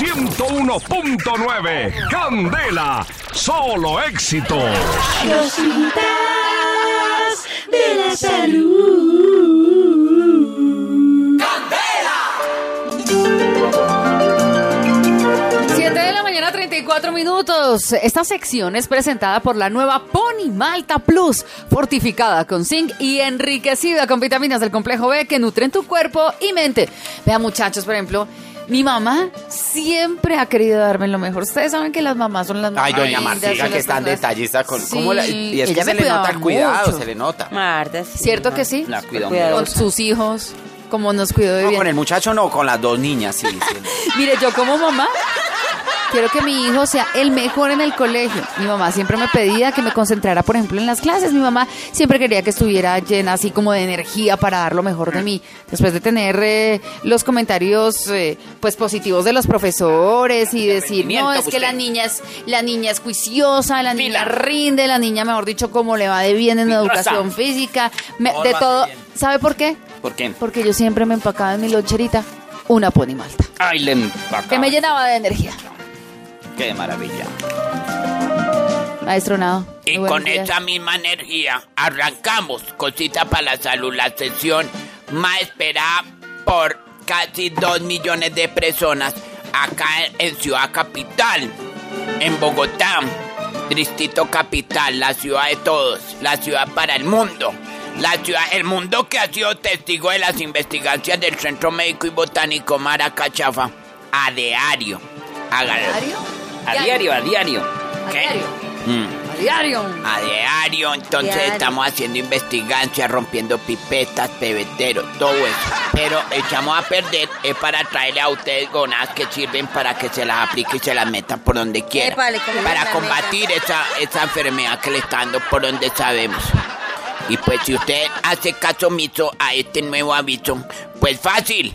101.9. Candela, solo éxitos. Cositas de la salud. Siete de la mañana, 34 minutos. Esta sección es presentada por la nueva Pony Malta Plus, fortificada con zinc y enriquecida con vitaminas del complejo B que nutren tu cuerpo y mente. Vean, muchachos, por ejemplo, mi mamá siempre ha querido darme lo mejor. Ustedes saben que las mamás son las más Ay, doña son que es tan detallista con... Sí, ¿cómo la- y es ella que se le nota el cuidado, mucho. se le nota. Marta, sí. ¿Cierto que sí? La mucho. Con sus hijos, como nos cuidó de No, bien. con el muchacho no, con las dos niñas, sí. sí. Mire, yo como mamá quiero que mi hijo sea el mejor en el colegio. Mi mamá siempre me pedía que me concentrara, por ejemplo, en las clases. Mi mamá siempre quería que estuviera llena así como de energía para dar lo mejor de mí. Después de tener eh, los comentarios eh, pues positivos de los profesores y decir, no, es que la niña es la niña es juiciosa, la niña Fila. rinde, la niña, mejor dicho, como le va de bien en Filosa. educación física, me- de todo. ¿Sabe por qué? ¿Por qué? Porque yo siempre me empacaba en mi loncherita una pony malta, Ay, le empacaba. que me llenaba de energía. Qué maravilla. Maestro Nado. Y con días. esa misma energía arrancamos Cosita para la Salud, la sesión más esperada por casi dos millones de personas acá en Ciudad Capital, en Bogotá, Distrito Capital, la ciudad de todos, la ciudad para el mundo. La ciudad, el mundo que ha sido testigo de las investigaciones del Centro Médico y Botánico Maracachafa a diario. Hágalo. ¿Diario? A diario, a diario. ¿A ¿Qué? diario? Mm. ¿A diario? A diario, entonces Diario. estamos haciendo investigancias, rompiendo pipetas, pebeteros, todo eso. Pero echamos a perder es para traerle a ustedes gonas que sirven para que se las aplique y se las metan por donde quieran. Épale, ¿cómo para combatir esa, esa enfermedad que le está dando por donde sabemos. Y pues si usted hace caso omiso a este nuevo aviso, pues fácil.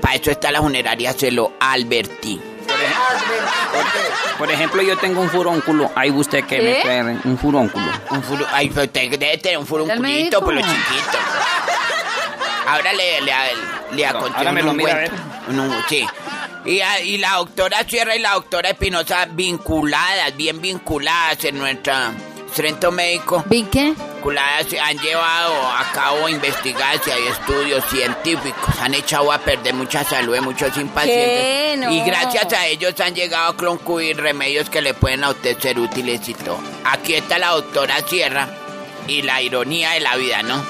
Para eso está la funeraria, se lo Por ejemplo, yo tengo un furónculo. Ahí usted que me ¿Qué? puede... Un furónculo. Un furu ay, pero usted debe tener un por lo chiquito. Ahora le, le, le aconsejo ahora me un lo mira, sí. Y, a- y la doctora Sierra y la doctora Espinosa vinculadas, bien vinculadas en nuestro centro médico. ¿Vi qué? Vinculadas han llevado a cabo investigaciones y estudios científicos. Han echado a perder mucha salud de muchos impacientes. Y gracias a ellos han llegado a concluir remedios que le pueden a usted ser útiles y todo. Aquí está la doctora Sierra y la ironía de la vida, ¿no?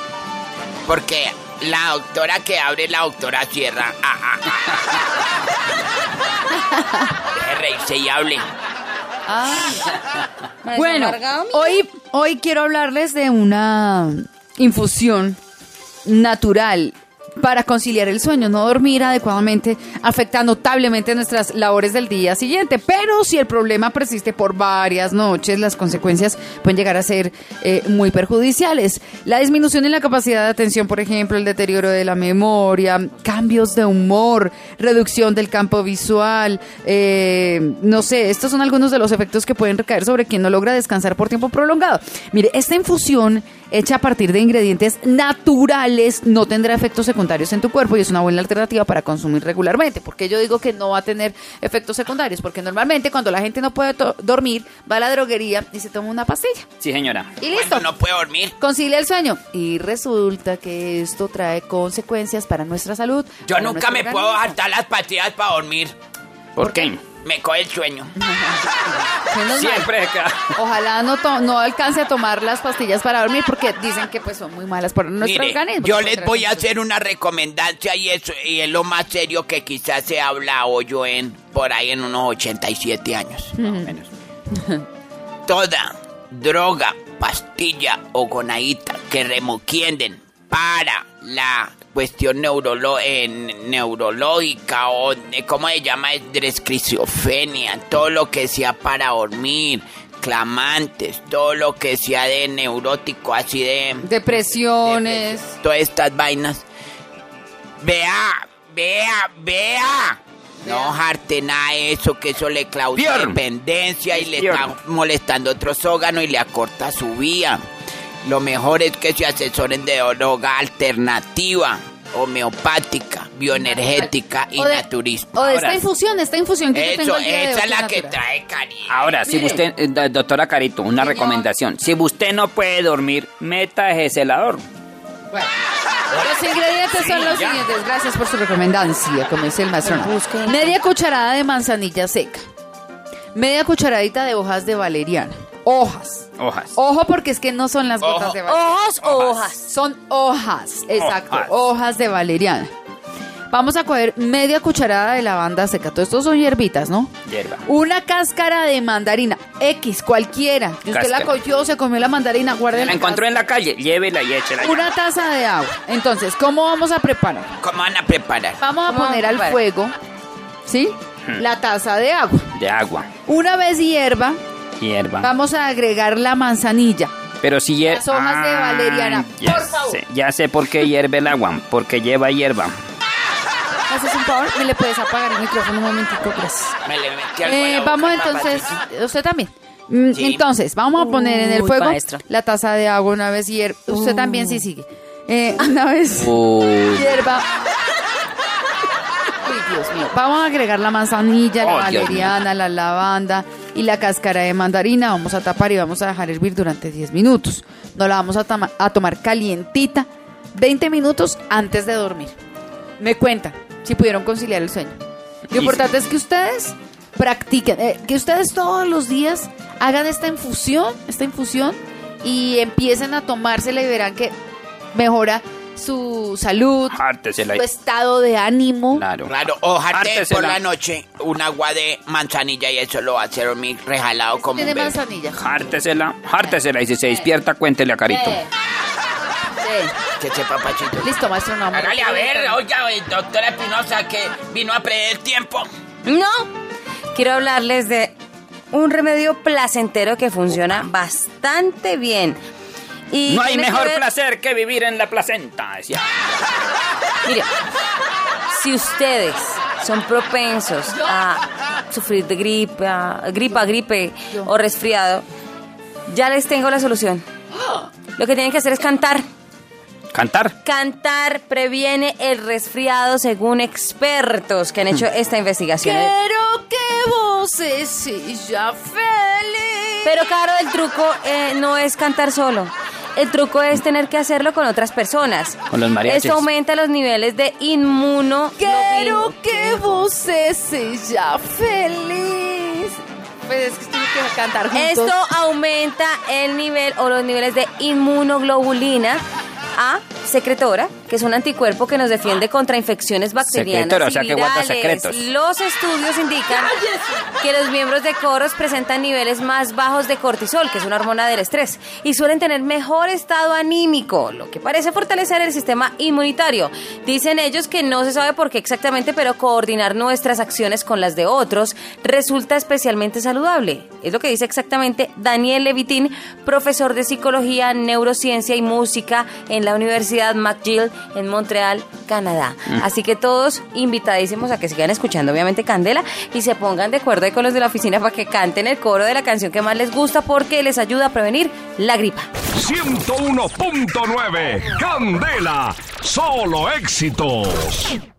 Porque la doctora que abre es la doctora Sierra. Ah, ah, ah. Deje reírse y hable. Bueno, hoy, hoy quiero hablarles de una infusión natural para conciliar el sueño, no dormir adecuadamente afecta notablemente nuestras labores del día siguiente, pero si el problema persiste por varias noches, las consecuencias pueden llegar a ser eh, muy perjudiciales. La disminución en la capacidad de atención, por ejemplo, el deterioro de la memoria, cambios de humor, reducción del campo visual, eh, no sé, estos son algunos de los efectos que pueden recaer sobre quien no logra descansar por tiempo prolongado. Mire, esta infusión hecha a partir de ingredientes naturales no tendrá efectos secundarios en tu cuerpo y es una buena alternativa para consumir regularmente. Porque yo digo que no va a tener efectos secundarios, porque normalmente cuando la gente no puede dormir, va a la droguería y se toma una pastilla. Sí, señora. Y listo. Cuando no puede dormir. Concilia el sueño. Y resulta que esto trae consecuencias para nuestra salud. Yo nunca me puedo saltar las pastillas para dormir. ¿Por qué? Me coge el sueño. Siempre. Ojalá no, no alcance a tomar las pastillas para dormir porque dicen que pues son muy malas para nuestro Mire, organismo. yo les voy a hacer una recomendancia y eso y es lo más serio que quizás se habla hoy yo en por ahí en unos 87 años. más o menos. Toda droga, pastilla o gonaíta que remoquienden para la cuestión neurolo eh, neurológica o eh, ¿cómo se llama? esquizofrenia, todo lo que sea para dormir, clamantes, todo lo que sea de neurótico, así de Depresiones. todas estas vainas. Vea, vea, vea. No jarte nada de eso, que eso le causa Pierre. dependencia y le está molestando otros órganos y le acorta su vía. Lo mejor es que se asesoren de droga alternativa, homeopática, bioenergética y O de- naturista. O de Ahora- esta infusión, esta infusión que yo tengo Eso, el día de hoy, esa es la que trae cariño. Ahora, si usted, eh, do- doctora Carito, una Señor. recomendación. Si usted no puede dormir, meta ese helador. Bueno, los ingredientes son los siguientes. Gracias por su recomendancia, como dice el maestro. Media cucharada de manzanilla seca. Media cucharadita de hojas de valeriana. Hojas. Hojas. Ojo porque es que no son las gotas Ojo. de valeriana. ¿Ojos o hojas? Son hojas, exacto, Hojas. hojas de valeriana. Vamos a coger media cucharada de lavanda seca. Todo esto son hierbitas, ¿no? Hierba. Una cáscara de mandarina, X, cualquiera. Si usted la Cáscara. cogió, se comió la mandarina, guarde La encontró en la calle, llévela y échela. ya. Una taza de agua. Entonces, ¿cómo vamos a preparar? ¿Cómo van a preparar? Vamos a ¿Cómo poner vamos a al preparar? fuego, ¿sí? La taza de agua. De agua, Una vez hierba, hierba. vamos a agregar la manzanilla. Pero si hierve. Las hojas de valeriana, ya por favor. Sé, ya sé por qué hierve el agua, porque lleva hierba. ¿Me haces un favor? ¿Me le puedes apagar el micrófono un momentico? Gracias. Me le metí algo a Eh, boca, vamos entonces, usted también. Mm, Sí. Entonces, vamos a poner en el Uy, fuego la taza de agua una vez hierva. Usted también sí sigue. Eh, una vez Uy. hierba. Uy, Dios mío. Vamos a agregar la manzanilla, la Oh, valeriana, la lavanda y la cáscara de mandarina. Vamos a tapar y vamos a dejar hervir durante 10 minutos. Nos la vamos a, tomar calientita 20 minutos antes de dormir. Me cuentan si pudieron conciliar el sueño. Lo importante es que ustedes practiquen, eh, que ustedes todos los días hagan esta infusión, esta infusión y empiecen a tomársela y verán que mejora su salud, Hártesela. su estado de ánimo. Claro. Claro, ojate Hártesela. por la noche un agua de manzanilla y eso lo va a hacer dormir rejalado como un Tiene bebé. manzanilla. Hártesela, hártesela y si se despierta, cuéntele a Carito. Eh, sí. Que sepa, Pachito. Listo, maestro. No, Hágale a ver, oiga, eh, doctora Espinosa, que vino a perder el tiempo. No. Quiero hablarles de un remedio placentero que funciona bastante bien. Y No hay mejor ver- placer que vivir en la placenta, decía. Mire, si ustedes son propensos a sufrir de gripa, gripa, gripe o resfriado, ya les tengo la solución. Lo que tienen que hacer es cantar. Cantar. Cantar previene el resfriado según expertos que han hecho esta investigación. Quiero que voces sea feliz. Pero claro, el truco eh, no es cantar solo. El truco es tener que hacerlo con otras personas. Con los mariachis. Esto aumenta los niveles de inmuno. Quiero que voces sea feliz. Pues es que tiene que cantar juntos. Esto aumenta el nivel o los niveles de inmunoglobulina A secretora, que es un anticuerpo que nos defiende contra infecciones bacterianas Secretora, o y sea que guarda virales. secretos. Los estudios indican que los miembros de coros presentan niveles más bajos de cortisol, que es una hormona del estrés, y suelen tener mejor estado anímico, lo que parece fortalecer el sistema inmunitario. Dicen ellos que no se sabe por qué exactamente, pero coordinar nuestras acciones con las de otros resulta especialmente saludable. Es lo que dice exactamente Daniel Levitín, profesor de psicología, neurociencia y música en la Universidad McGill en Montreal, Canadá. Así que todos invitadísimos a que sigan escuchando, obviamente, Candela y se pongan de acuerdo ahí con los de la oficina para que canten el coro de la canción que más les gusta porque les ayuda a prevenir la gripa. 101.9 Candela, solo éxitos.